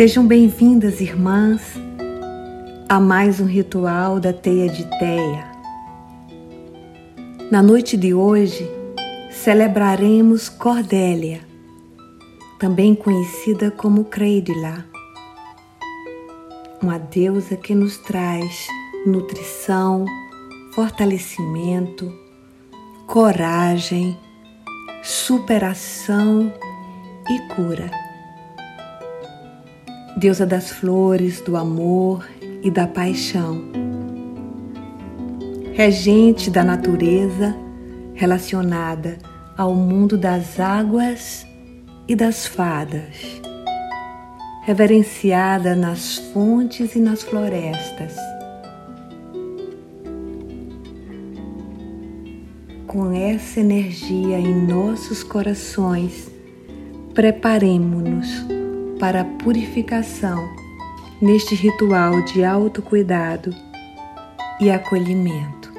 Sejam bem-vindas, irmãs, a mais um ritual da Teia de Teia. Na noite de hoje, celebraremos Cordélia, também conhecida como Creidila, uma deusa que nos traz nutrição, fortalecimento, coragem, superação e cura deusa das flores, do amor e da paixão. Regente da natureza relacionada ao mundo das águas e das fadas, reverenciada nas fontes e nas florestas. Com essa energia em nossos corações, preparemos-nos para a purificação neste ritual de autocuidado e acolhimento.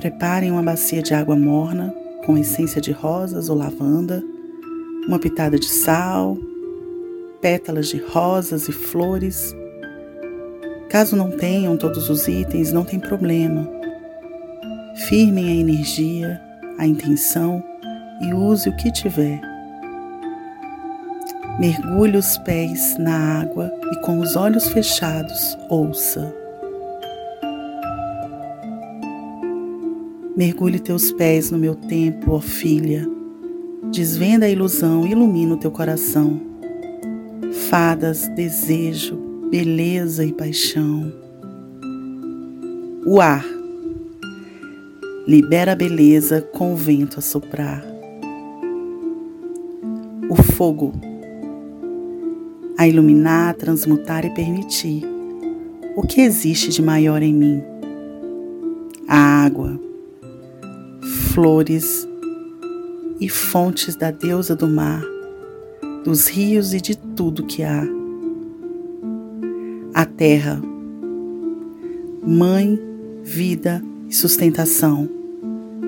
Preparem uma bacia de água morna com essência de rosas ou lavanda, uma pitada de sal, pétalas de rosas e flores Caso não tenham todos os itens, não tem problema. Firmem a energia, a intenção e use o que tiver. Mergulhe os pés na água e com os olhos fechados ouça. Mergulhe teus pés no meu templo, ó filha. Desvenda a ilusão e ilumina o teu coração. Fadas, desejo, beleza e paixão. O ar libera a beleza com o vento a soprar. O fogo a iluminar, transmutar e permitir o que existe de maior em mim. A água, flores e fontes da deusa do mar, dos rios e de tudo que há a terra. Mãe, vida e sustentação.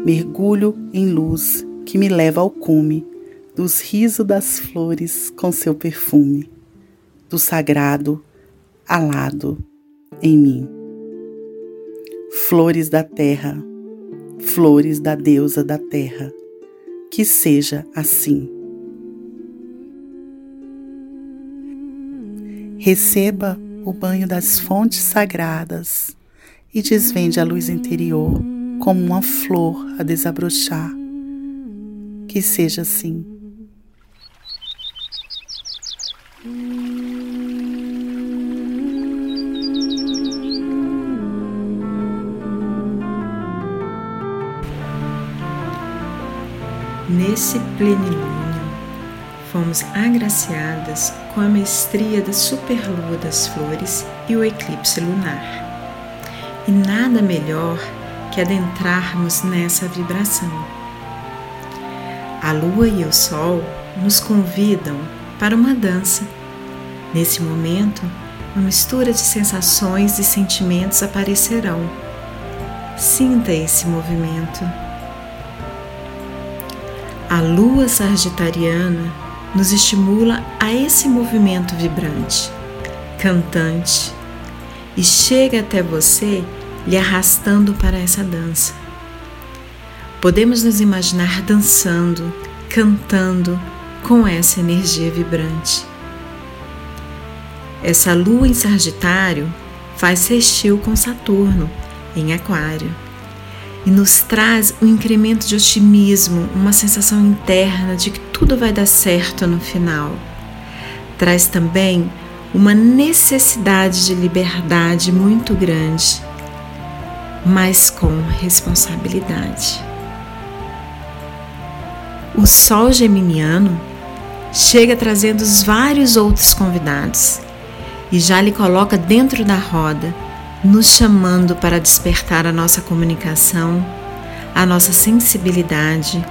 Mergulho em luz que me leva ao cume dos risos das flores com seu perfume, do sagrado alado em mim. Flores da terra, flores da deusa da terra, que seja assim. Receba o banho das fontes sagradas e desvende a luz interior como uma flor a desabrochar. Que seja assim. Nesse plenilúnio, fomos agraciadas com a mestria da superlua das flores e o eclipse lunar. E nada melhor que adentrarmos nessa vibração. A lua e o sol nos convidam para uma dança. Nesse momento, uma mistura de sensações e sentimentos aparecerão. Sinta esse movimento. A lua sagitariana nos estimula a esse movimento vibrante, cantante, e chega até você lhe arrastando para essa dança. Podemos nos imaginar dançando, cantando com essa energia vibrante. Essa lua em Sagitário faz sextil com Saturno em Aquário e nos traz um incremento de otimismo, uma sensação interna de que tudo vai dar certo no final. Traz também uma necessidade de liberdade muito grande, mas com responsabilidade. O Sol Geminiano chega trazendo os vários outros convidados e já lhe coloca dentro da roda, nos chamando para despertar a nossa comunicação, a nossa sensibilidade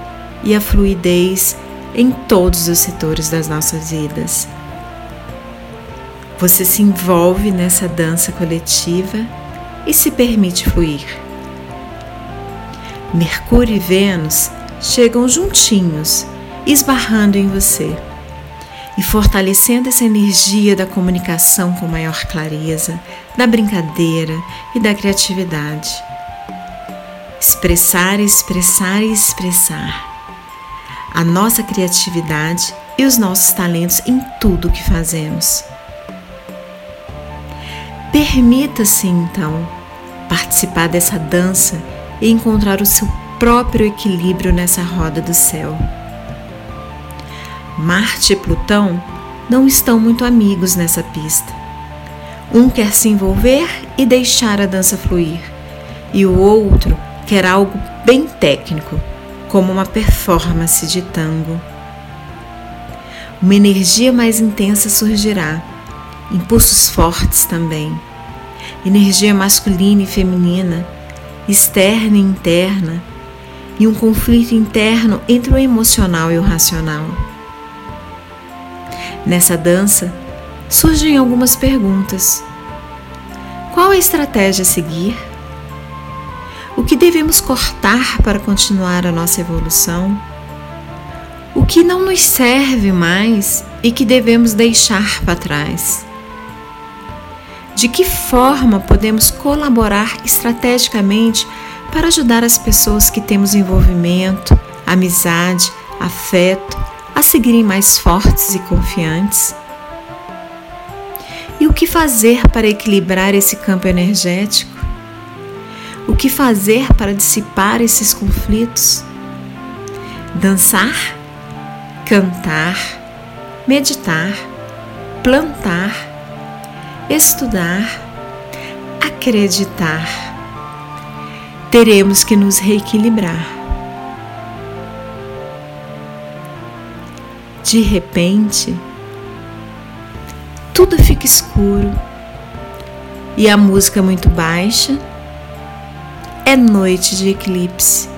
e a fluidez em todos os setores das nossas vidas. Você se envolve nessa dança coletiva e se permite fluir. Mercúrio e Vênus chegam juntinhos, esbarrando em você e fortalecendo essa energia da comunicação com maior clareza, da brincadeira e da criatividade. Expressar, expressar e expressar. A nossa criatividade e os nossos talentos em tudo que fazemos. Permita-se então participar dessa dança e encontrar o seu próprio equilíbrio nessa roda do céu. Marte e Plutão não estão muito amigos nessa pista. Um quer se envolver e deixar a dança fluir, e o outro quer algo bem técnico, como uma performance de tango. Uma energia mais intensa surgirá, impulsos fortes também, energia masculina e feminina, externa e interna, e um conflito interno entre o emocional e o racional. Nessa dança, surgem algumas perguntas. Qual a estratégia a seguir? O que devemos cortar para continuar a nossa evolução? O que não nos serve mais e que devemos deixar para trás? De que forma podemos colaborar estrategicamente para ajudar as pessoas que temos envolvimento, amizade, afeto a seguirem mais fortes e confiantes? E o que fazer para equilibrar esse campo energético? O que fazer para dissipar esses conflitos? Dançar, cantar, meditar, plantar, estudar, acreditar. Teremos que nos reequilibrar De repente, tudo fica escuro e a música muito baixa. É noite de eclipse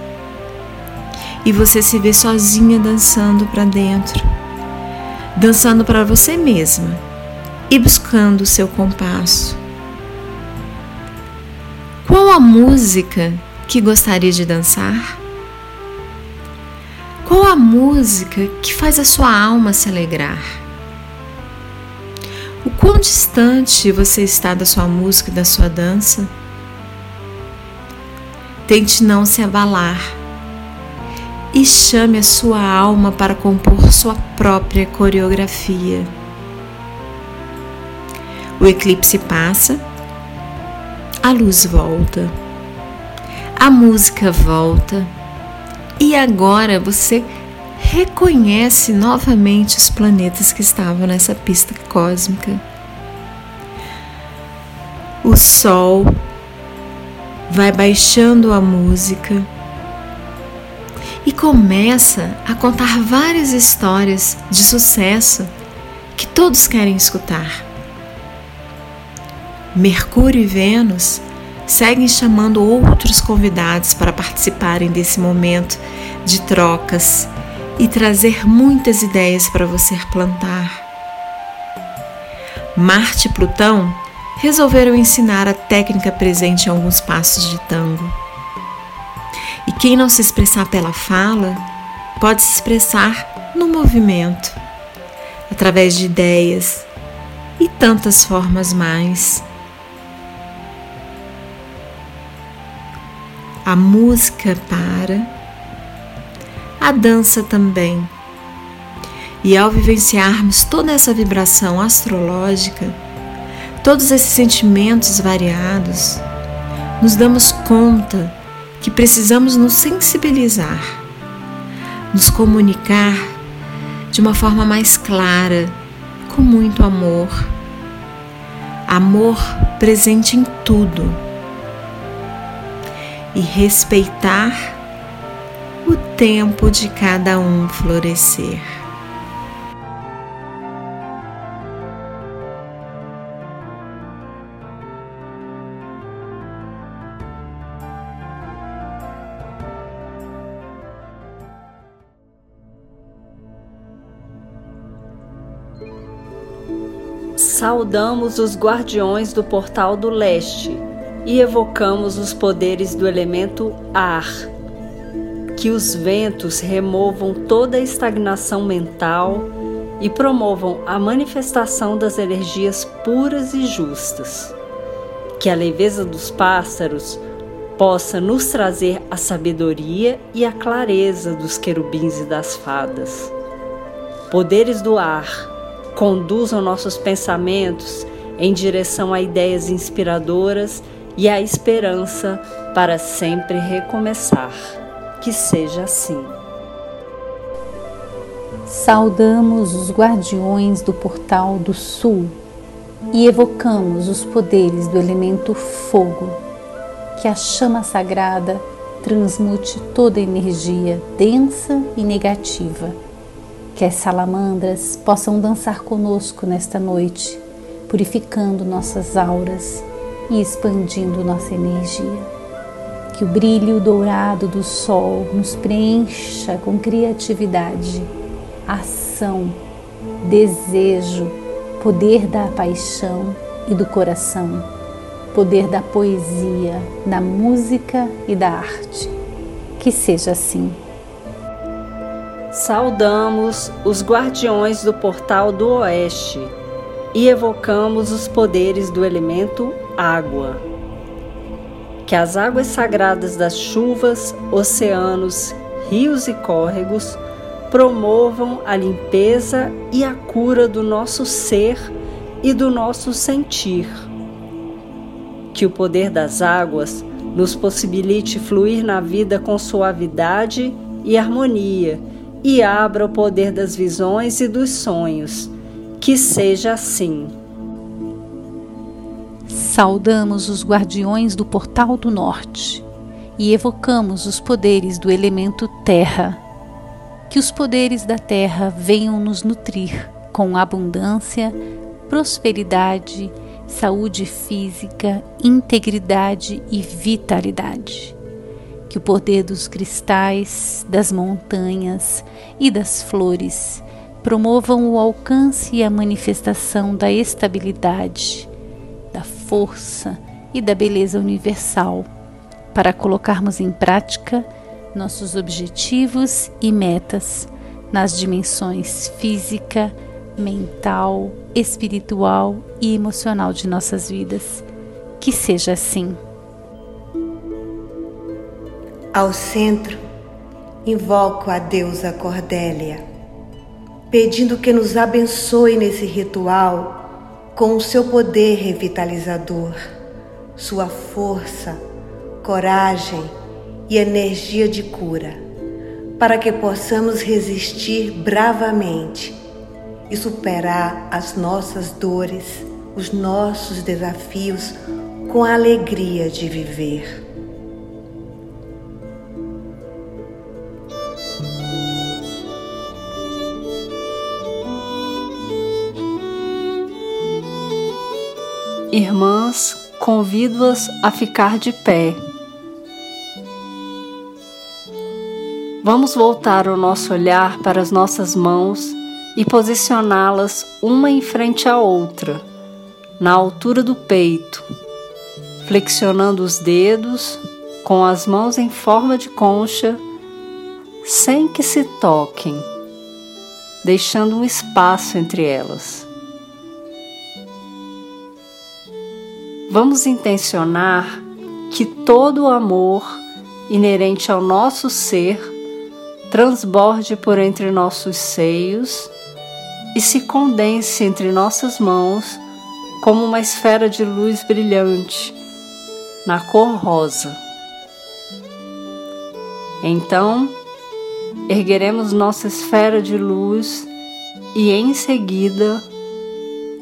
e você se vê sozinha dançando para dentro, dançando para você mesma e buscando o seu compasso. Qual a música que gostaria de dançar? Qual a música que faz a sua alma se alegrar? O quão distante você está da sua música e da sua dança? Tente não se abalar e chame a sua alma para compor sua própria coreografia. O eclipse passa, a luz volta, a música volta e agora você reconhece novamente os planetas que estavam nessa pista cósmica. O Sol vai baixando a música e começa a contar várias histórias de sucesso que todos querem escutar. Mercúrio e Vênus seguem chamando outros convidados para participarem desse momento de trocas e trazer muitas ideias para você plantar. Marte e Plutão resolveram ensinar a técnica presente em alguns passos de tango. E quem não se expressar pela fala, pode se expressar no movimento, através de ideias e tantas formas mais. a música para, a dança também. E ao vivenciarmos toda essa vibração astrológica, todos esses sentimentos variados, nos damos conta que precisamos nos sensibilizar, nos comunicar de uma forma mais clara, com muito amor. Amor presente em tudo. E respeitar o tempo de cada um florescer. Saudamos os guardiões do portal do leste e evocamos os poderes do elemento ar. Que os ventos removam toda a estagnação mental e promovam a manifestação das energias puras e justas. Que a leveza dos pássaros possa nos trazer a sabedoria e a clareza dos querubins e das fadas. Poderes do ar conduzam nossos pensamentos em direção a ideias inspiradoras e a esperança para sempre recomeçar. Que seja assim. Saudamos os guardiões do portal do sul e evocamos os poderes do elemento fogo, que a chama sagrada transmute toda energia densa e negativa que as salamandras possam dançar conosco nesta noite, purificando nossas auras e expandindo nossa energia. Que o brilho dourado do sol nos preencha com criatividade, ação, desejo, poder da paixão e do coração, poder da poesia, da música e da arte. Que seja assim saudamos os guardiões do portal do oeste e evocamos os poderes do elemento água. Que as águas sagradas das chuvas, oceanos, rios e córregos promovam a limpeza e a cura do nosso ser e do nosso sentir. Que o poder das águas nos possibilite fluir na vida com suavidade e harmonia e abra o poder das visões e dos sonhos. Que seja assim. Saudamos os guardiões do Portal do Norte e evocamos os poderes do elemento Terra. Que os poderes da Terra venham nos nutrir com abundância, prosperidade, saúde física, integridade e vitalidade que o poder dos cristais, das montanhas e das flores promovam o alcance e a manifestação da estabilidade, da força e da beleza universal, para colocarmos em prática nossos objetivos e metas nas dimensões física, mental, espiritual e emocional de nossas vidas. Que seja assim. Ao centro, invoco a deusa Cordélia, pedindo que nos abençoe nesse ritual com o seu poder revitalizador, sua força, coragem e energia de cura, para que possamos resistir bravamente e superar as nossas dores, os nossos desafios com a alegria de viver. Irmãs, convido-as a ficar de pé. Vamos voltar o nosso olhar para as nossas mãos e posicioná-las uma em frente à outra, na altura do peito, flexionando os dedos com as mãos em forma de concha, sem que se toquem, deixando um espaço entre elas. Vamos intencionar que todo o amor inerente ao nosso ser transborde por entre nossos seios e se condense entre nossas mãos como uma esfera de luz brilhante na cor rosa. Então, ergueremos nossa esfera de luz e em seguida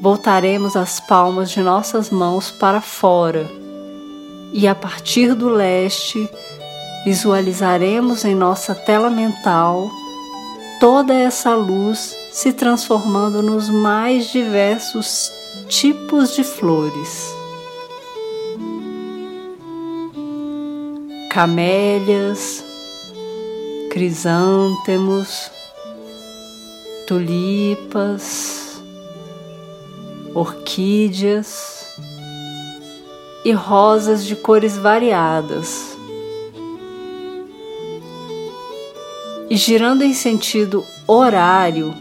voltaremos as palmas de nossas mãos para fora e a partir do leste visualizaremos em nossa tela mental toda essa luz se transformando nos mais diversos tipos de flores. Camélias, crisântemos, tulipas, orquídeas e rosas de cores variadas. E girando em sentido horário,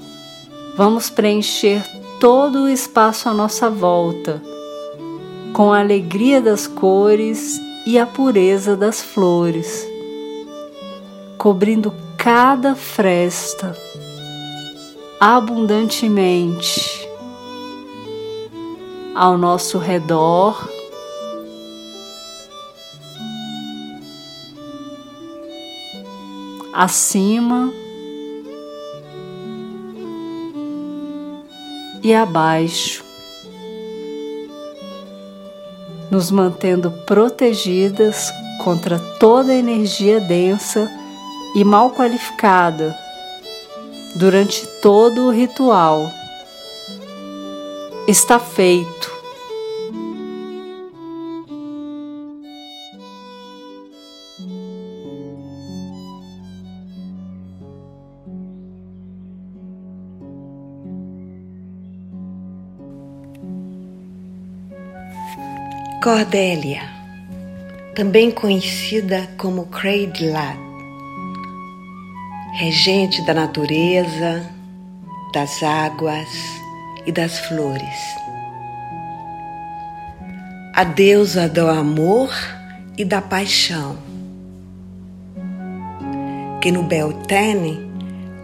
vamos preencher todo o espaço à nossa volta com a alegria das cores e a pureza das flores, cobrindo cada fresta abundantemente ao nosso redor. Acima e abaixo nos mantendo protegidas contra toda energia densa e mal qualificada durante todo o ritual. Está feito. Cordélia, também conhecida como Creidlat, regente da natureza, das águas e das flores. A deusa do amor e da paixão, que no Beltane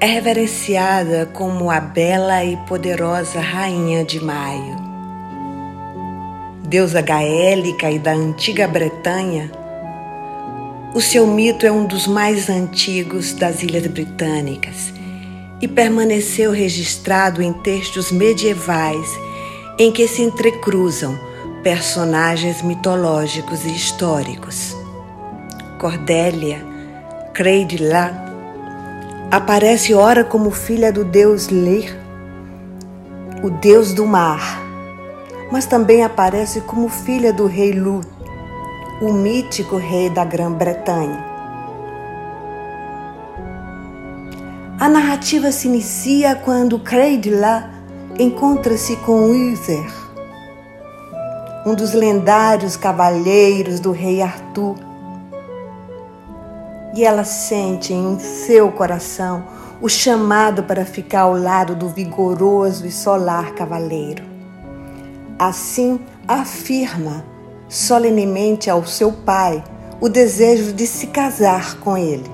é reverenciada como a bela e poderosa Rainha de Maio deusa gaélica e da antiga Bretanha, o seu mito é um dos mais antigos das Ilhas Britânicas e permaneceu registrado em textos medievais em que se entrecruzam personagens mitológicos e históricos. Cordélia, Creidla, aparece ora como filha do deus Lir, o deus do mar, mas também aparece como filha do rei Lu, o mítico rei da Grã-Bretanha. A narrativa se inicia quando Creidla encontra-se com Uther, um dos lendários cavalheiros do rei Arthur. E ela sente em seu coração o chamado para ficar ao lado do vigoroso e solar cavaleiro. Assim, afirma solenemente ao seu pai o desejo de se casar com ele.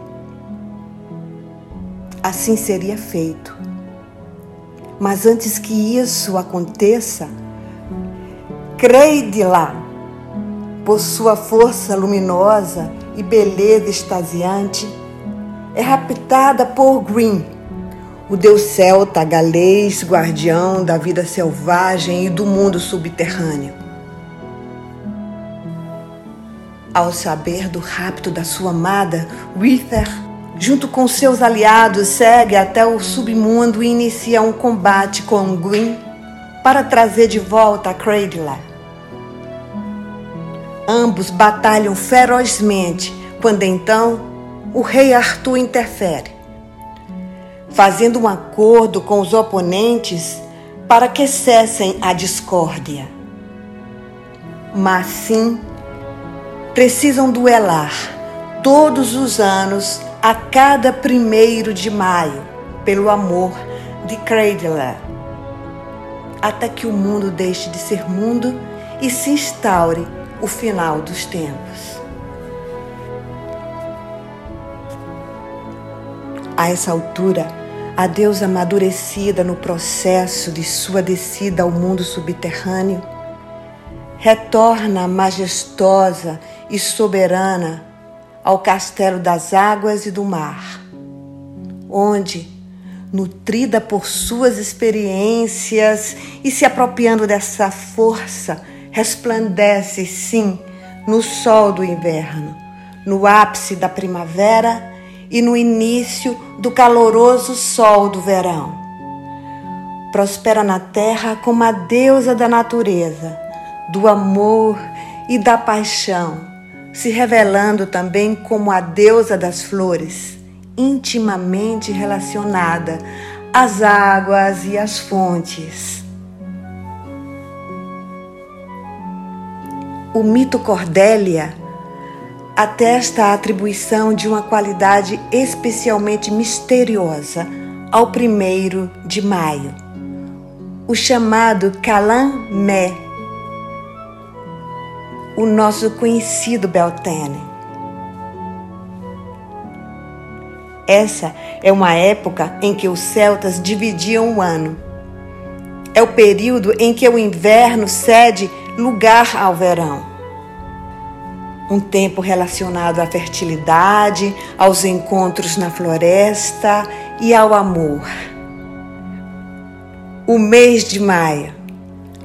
Assim seria feito. Mas antes que isso aconteça, Creide-lá, por sua força luminosa e beleza extasiante, é raptada por Green o deus celta galês, guardião da vida selvagem e do mundo subterrâneo. Ao saber do rapto da sua amada, Wither, junto com seus aliados, segue até o submundo e inicia um combate com Gwyn para trazer de volta a Cradle. Ambos batalham ferozmente quando então o rei Arthur interfere fazendo um acordo com os oponentes para que cessem a discórdia. Mas sim, precisam duelar todos os anos a cada primeiro de maio pelo amor de Cradler, até que o mundo deixe de ser mundo e se instaure o final dos tempos. A essa altura, a deusa amadurecida no processo de sua descida ao mundo subterrâneo, retorna majestosa e soberana ao castelo das águas e do mar, onde, nutrida por suas experiências e se apropriando dessa força, resplandece sim no sol do inverno, no ápice da primavera e no início do caloroso sol do verão. Prospera na terra como a deusa da natureza, do amor e da paixão, se revelando também como a deusa das flores, intimamente relacionada às águas e às fontes. O mito Cordélia atesta a atribuição de uma qualidade especialmente misteriosa ao primeiro de maio, o chamado Calan-Mé, o nosso conhecido Beltane. Essa é uma época em que os celtas dividiam o ano. É o período em que o inverno cede lugar ao verão um tempo relacionado à fertilidade, aos encontros na floresta e ao amor. O mês de maio,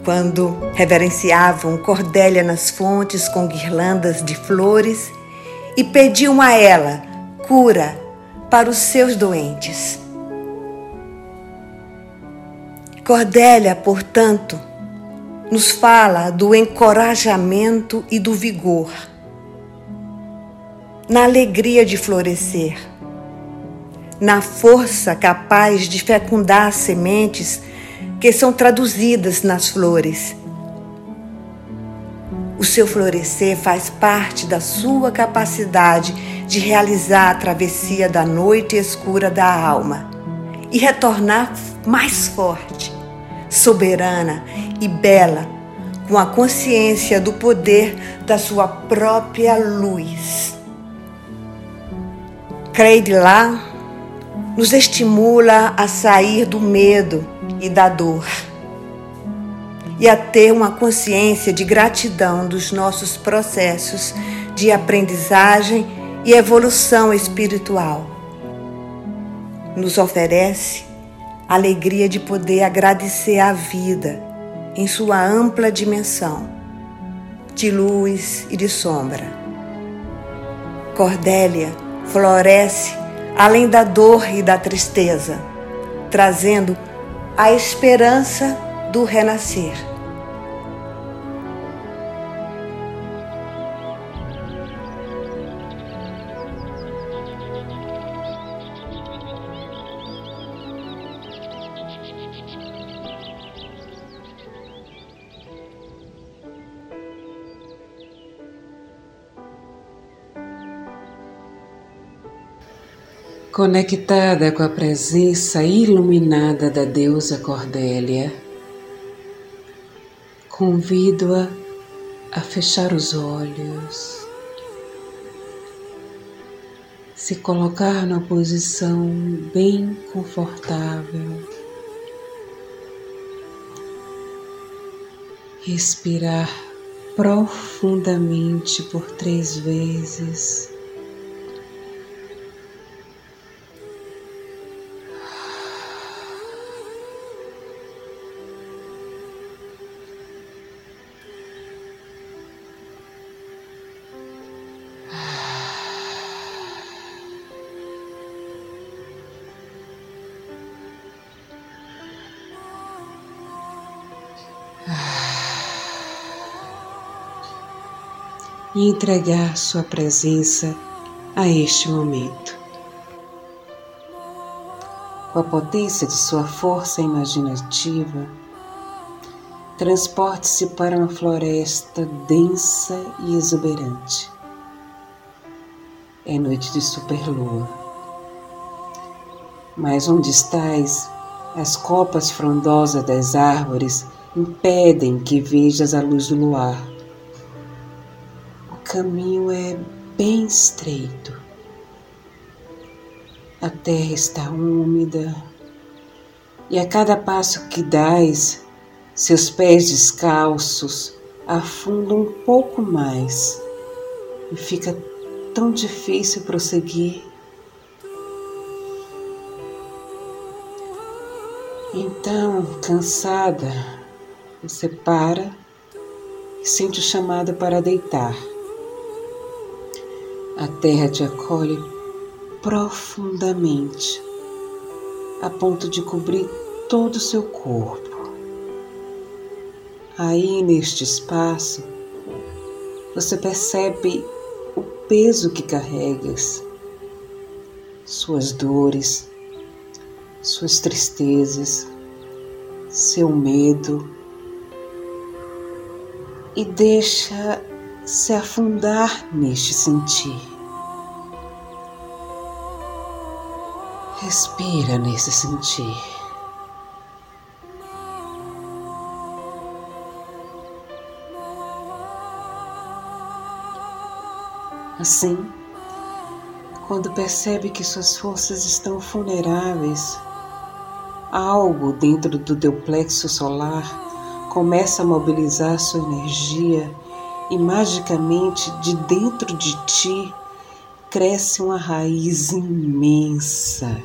quando reverenciavam Cordélia nas fontes com guirlandas de flores e pediam a ela cura para os seus doentes. Cordélia, portanto, nos fala do encorajamento e do vigor na alegria de florescer, na força capaz de fecundar sementes que são traduzidas nas flores. O seu florescer faz parte da sua capacidade de realizar a travessia da noite escura da alma e retornar mais forte, soberana e bela, com a consciência do poder da sua própria luz. Creide lá nos estimula a sair do medo e da dor e a ter uma consciência de gratidão dos nossos processos de aprendizagem e evolução espiritual. Nos oferece a alegria de poder agradecer a vida em sua ampla dimensão, de luz e de sombra. Cordélia floresce além da dor e da tristeza, trazendo a esperança do renascer. Conectada com a presença iluminada da deusa Cordélia, convido-a a fechar os olhos, se colocar numa posição bem confortável, respirar profundamente por três vezes. E entregar sua presença a este momento. Com a potência de sua força imaginativa, transporte-se para uma floresta densa e exuberante. É noite de superlua. Mas onde estás, as copas frondosas das árvores impedem que vejas a luz do luar caminho é bem estreito. A terra está úmida e a cada passo que dás, seus pés descalços afundam um pouco mais e fica tão difícil prosseguir. Então, cansada, você para e sente o chamado para deitar. A terra te acolhe profundamente, a ponto de cobrir todo o seu corpo. Aí, neste espaço, você percebe o peso que carregas, suas dores, suas tristezas, seu medo e deixa se afundar neste sentir. Respira nesse sentir. Assim, quando percebe que suas forças estão vulneráveis, algo dentro do teu plexo solar começa a mobilizar sua energia e magicamente de dentro de ti cresce uma raiz imensa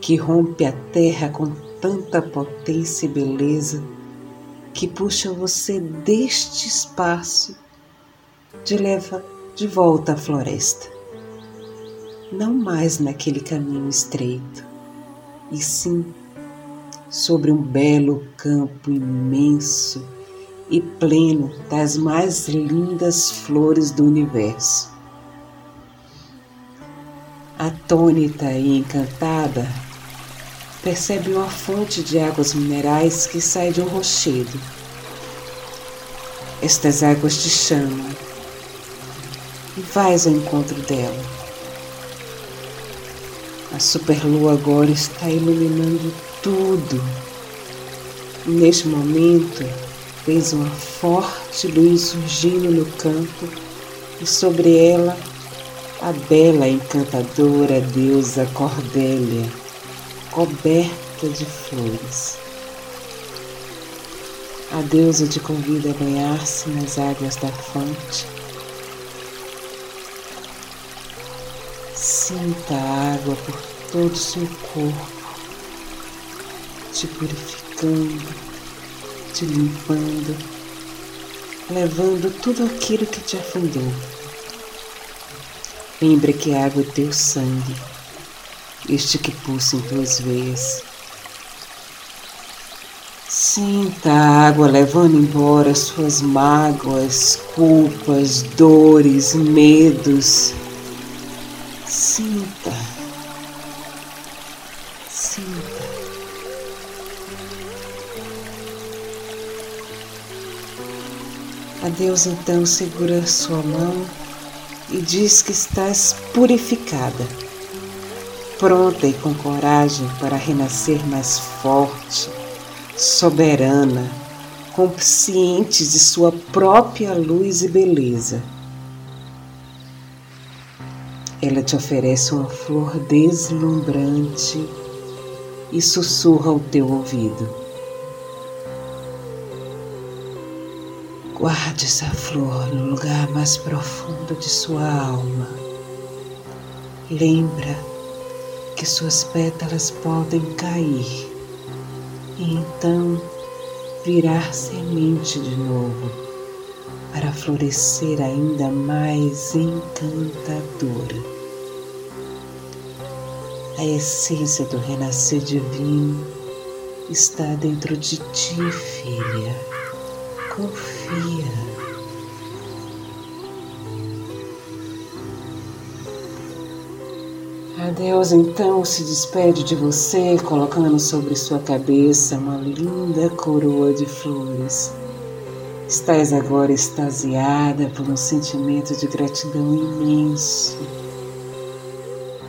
que rompe a terra com tanta potência e beleza que puxa você deste espaço de leva de volta à floresta. Não mais naquele caminho estreito, e sim sobre um belo campo imenso e pleno das mais lindas flores do universo. Atônita e encantada, percebe uma fonte de águas minerais que sai de um rochedo. Estas águas te chamam e vais ao encontro dela. A superlua agora está iluminando tudo. Neste momento, fez uma forte luz surgindo no campo e sobre ela a bela encantadora deusa Cordélia, coberta de flores. A deusa te convida a banhar-se nas águas da fonte. Sinta a água por todo o seu corpo te purificando, te limpando, levando tudo aquilo que te afundou. Lembre que a água é teu sangue, este que pulsa em tuas veias. Sinta a água levando embora suas mágoas, culpas, dores, medos. Sinta. A Deus então segura sua mão e diz que estás purificada, pronta e com coragem para renascer mais forte, soberana, consciente de sua própria luz e beleza. Ela te oferece uma flor deslumbrante e sussurra ao teu ouvido. Guarde essa flor no lugar mais profundo de sua alma. Lembra que suas pétalas podem cair e então virar semente de novo para florescer ainda mais encantadora. A essência do renascer divino está dentro de ti, filha confia. A Deus então se despede de você, colocando sobre sua cabeça uma linda coroa de flores. Estás agora extasiada por um sentimento de gratidão imenso.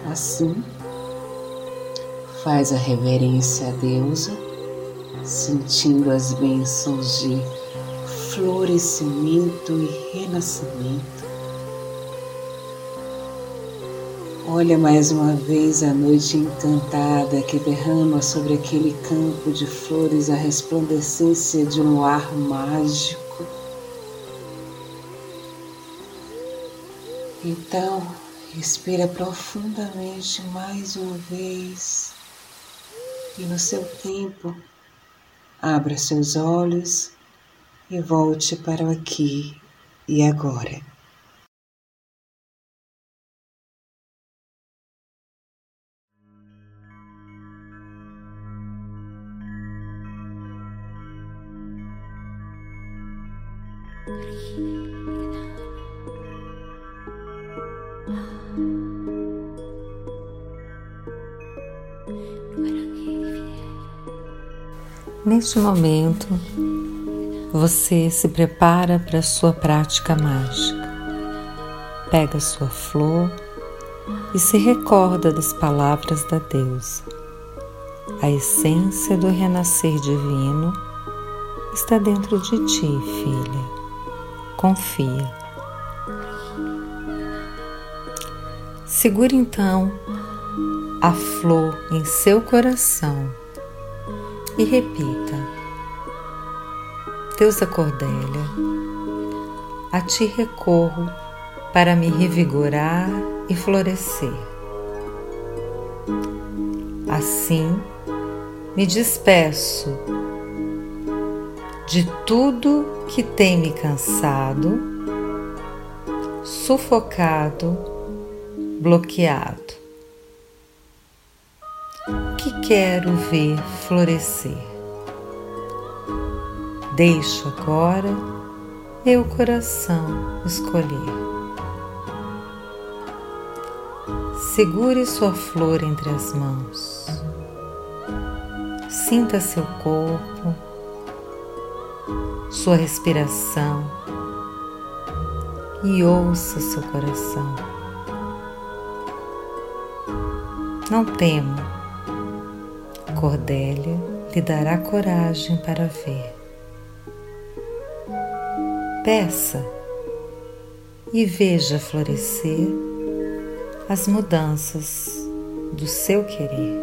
Assim, faz a reverência à deusa, sentindo as bênçãos de florescimento e renascimento. Olha mais uma vez a noite encantada que derrama sobre aquele campo de flores a resplandecência de um ar mágico. Então, respira profundamente mais uma vez e no seu tempo, abra seus olhos e volte para o aqui e agora. Neste momento, você se prepara para a sua prática mágica. Pega sua flor e se recorda das palavras da deusa. A essência do renascer divino está dentro de ti, filha. Confia. Segure então a flor em seu coração e repita: Deusa Cordélia, a ti recorro para me revigorar e florescer. Assim, me despeço de tudo que tem me cansado, sufocado, bloqueado que quero ver florescer. Deixo agora meu coração escolher. Segure sua flor entre as mãos. Sinta seu corpo, sua respiração e ouça seu coração. Não tema Cordélia lhe dará coragem para ver. Peça e veja florescer as mudanças do seu querer.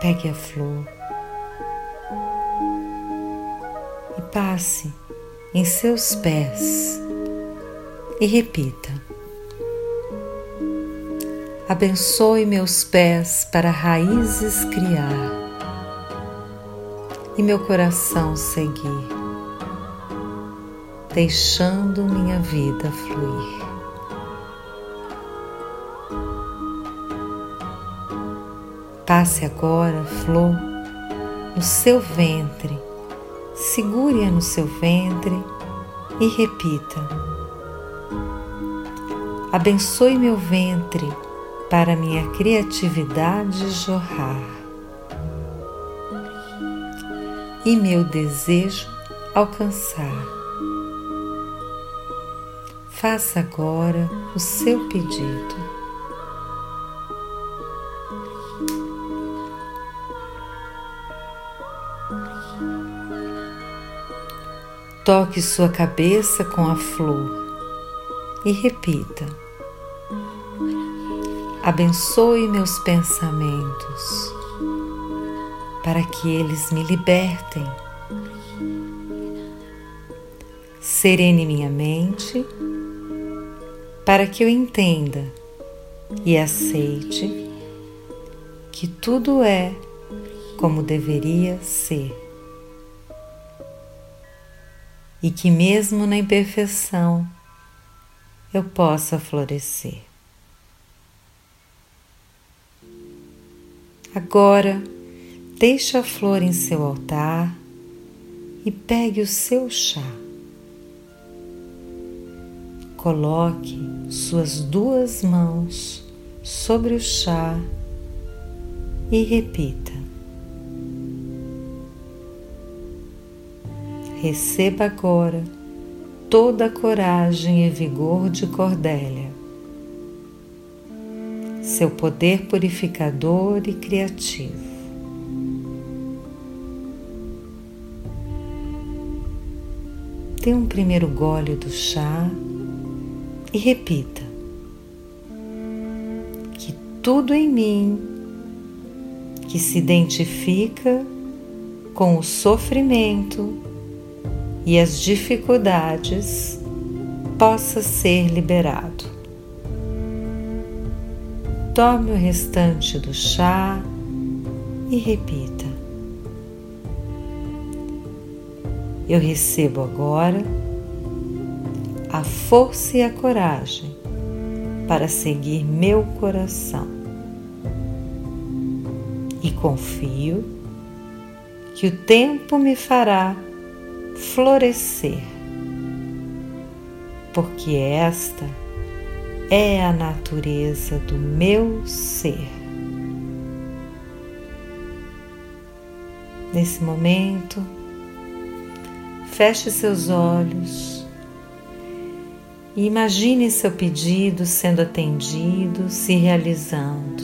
Pegue a flor e passe em seus pés e repita Abençoe meus pés para raízes criar e meu coração seguir, deixando minha vida fluir. Passe agora, flor, no seu ventre, segure-a no seu ventre e repita: Abençoe meu ventre para minha criatividade jorrar e meu desejo alcançar. Faça agora o seu pedido. Toque sua cabeça com a flor e repita abençoe meus pensamentos, para que eles me libertem. Serene minha mente, para que eu entenda e aceite que tudo é como deveria ser. E que, mesmo na imperfeição, eu possa florescer. Agora, deixe a flor em seu altar e pegue o seu chá. Coloque suas duas mãos sobre o chá e repita: Receba agora toda a coragem e vigor de Cordélia seu poder purificador e criativo. Dê um primeiro gole do chá e repita: que tudo em mim que se identifica com o sofrimento e as dificuldades possa ser liberado. Tome o restante do chá e repita: Eu recebo agora a força e a coragem para seguir meu coração e confio que o tempo me fará florescer, porque esta é a natureza do meu ser. Nesse momento, feche seus olhos e imagine seu pedido sendo atendido, se realizando,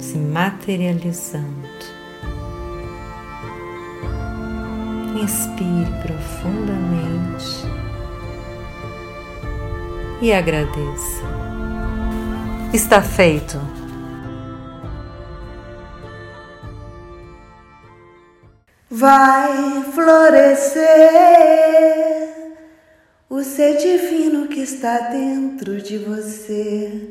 se materializando. Inspire profundamente e agradeça. Está feito. Vai florescer o ser divino que está dentro de você.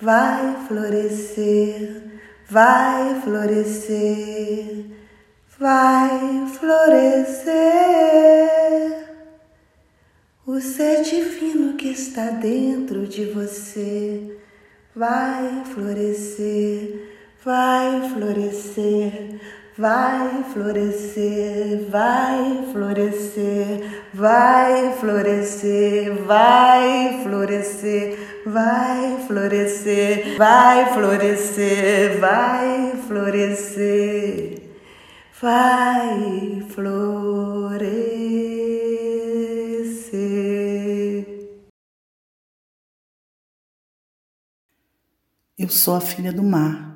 Vai florescer, vai florescer, vai florescer. O ser divino que está dentro de você vai florescer, vai florescer vai florescer, vai florescer, vai florescer, vai florescer, vai florescer, vai florescer, vai florescer, vai florescer. Eu sou a filha do mar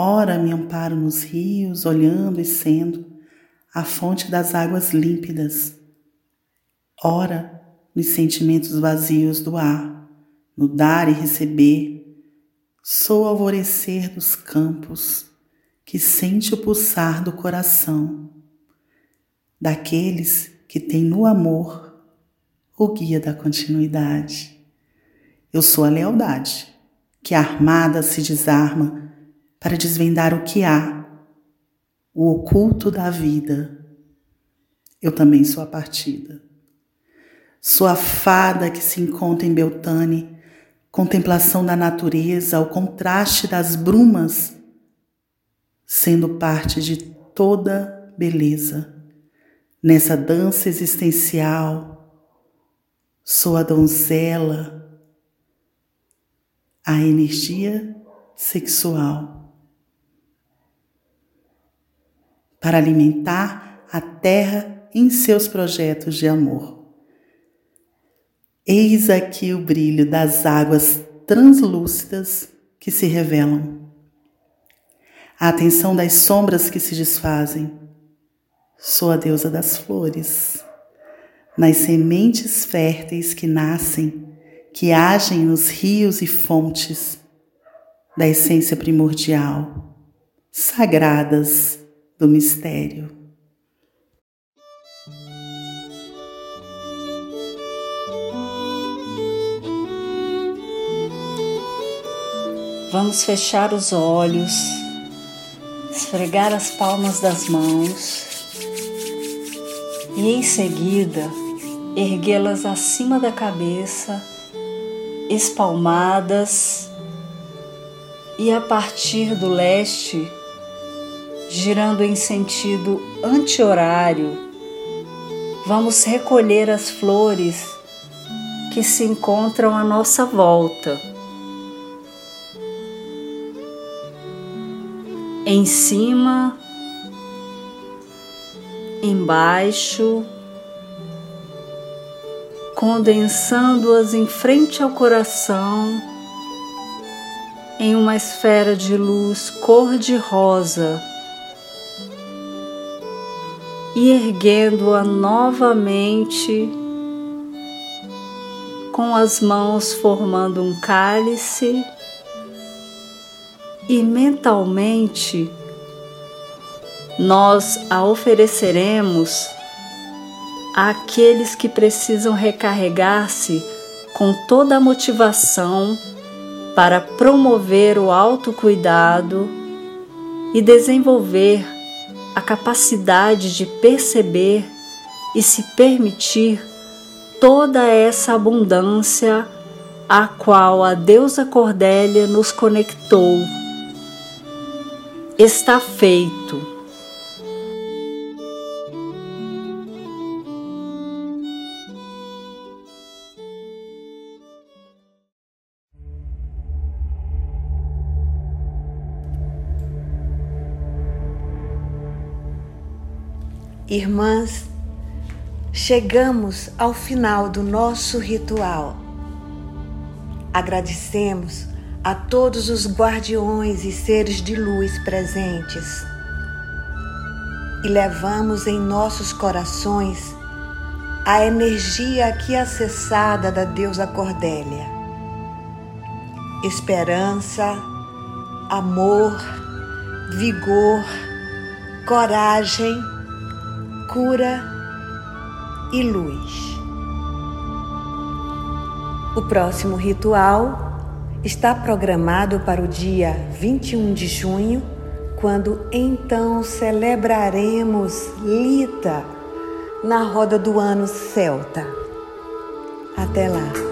Ora me amparo nos rios, olhando e sendo a fonte das águas límpidas. Ora nos sentimentos vazios do ar, no dar e receber. Sou o alvorecer dos campos, que sente o pulsar do coração, daqueles que têm no amor o guia da continuidade. Eu sou a lealdade, que armada se desarma para desvendar o que há, o oculto da vida. Eu também sou a partida. Sou a fada que se encontra em Beltane, contemplação da natureza, ao contraste das brumas, sendo parte de toda beleza. Nessa dança existencial, sou a donzela, a energia sexual. Para alimentar a terra em seus projetos de amor. Eis aqui o brilho das águas translúcidas que se revelam, a atenção das sombras que se desfazem. Sou a deusa das flores, nas sementes férteis que nascem, que agem nos rios e fontes da essência primordial, sagradas do mistério. Vamos fechar os olhos, esfregar as palmas das mãos e em seguida erguê-las acima da cabeça, espalmadas, e a partir do leste girando em sentido anti-horário, vamos recolher as flores que se encontram à nossa volta. Em cima, embaixo, condensando-as em frente ao coração em uma esfera de luz cor-de-rosa e erguendo-a novamente com as mãos formando um cálice e mentalmente nós a ofereceremos àqueles que precisam recarregar-se com toda a motivação para promover o autocuidado e desenvolver a capacidade de perceber e se permitir toda essa abundância a qual a deusa Cordélia nos conectou. Está feito. Irmãs, chegamos ao final do nosso ritual. Agradecemos a todos os guardiões e seres de luz presentes e levamos em nossos corações a energia aqui acessada da deusa Cordélia. Esperança, amor, vigor, coragem cura e luz. O próximo ritual está programado para o dia 21 de junho, quando então celebraremos Lita na roda do ano celta. Até lá!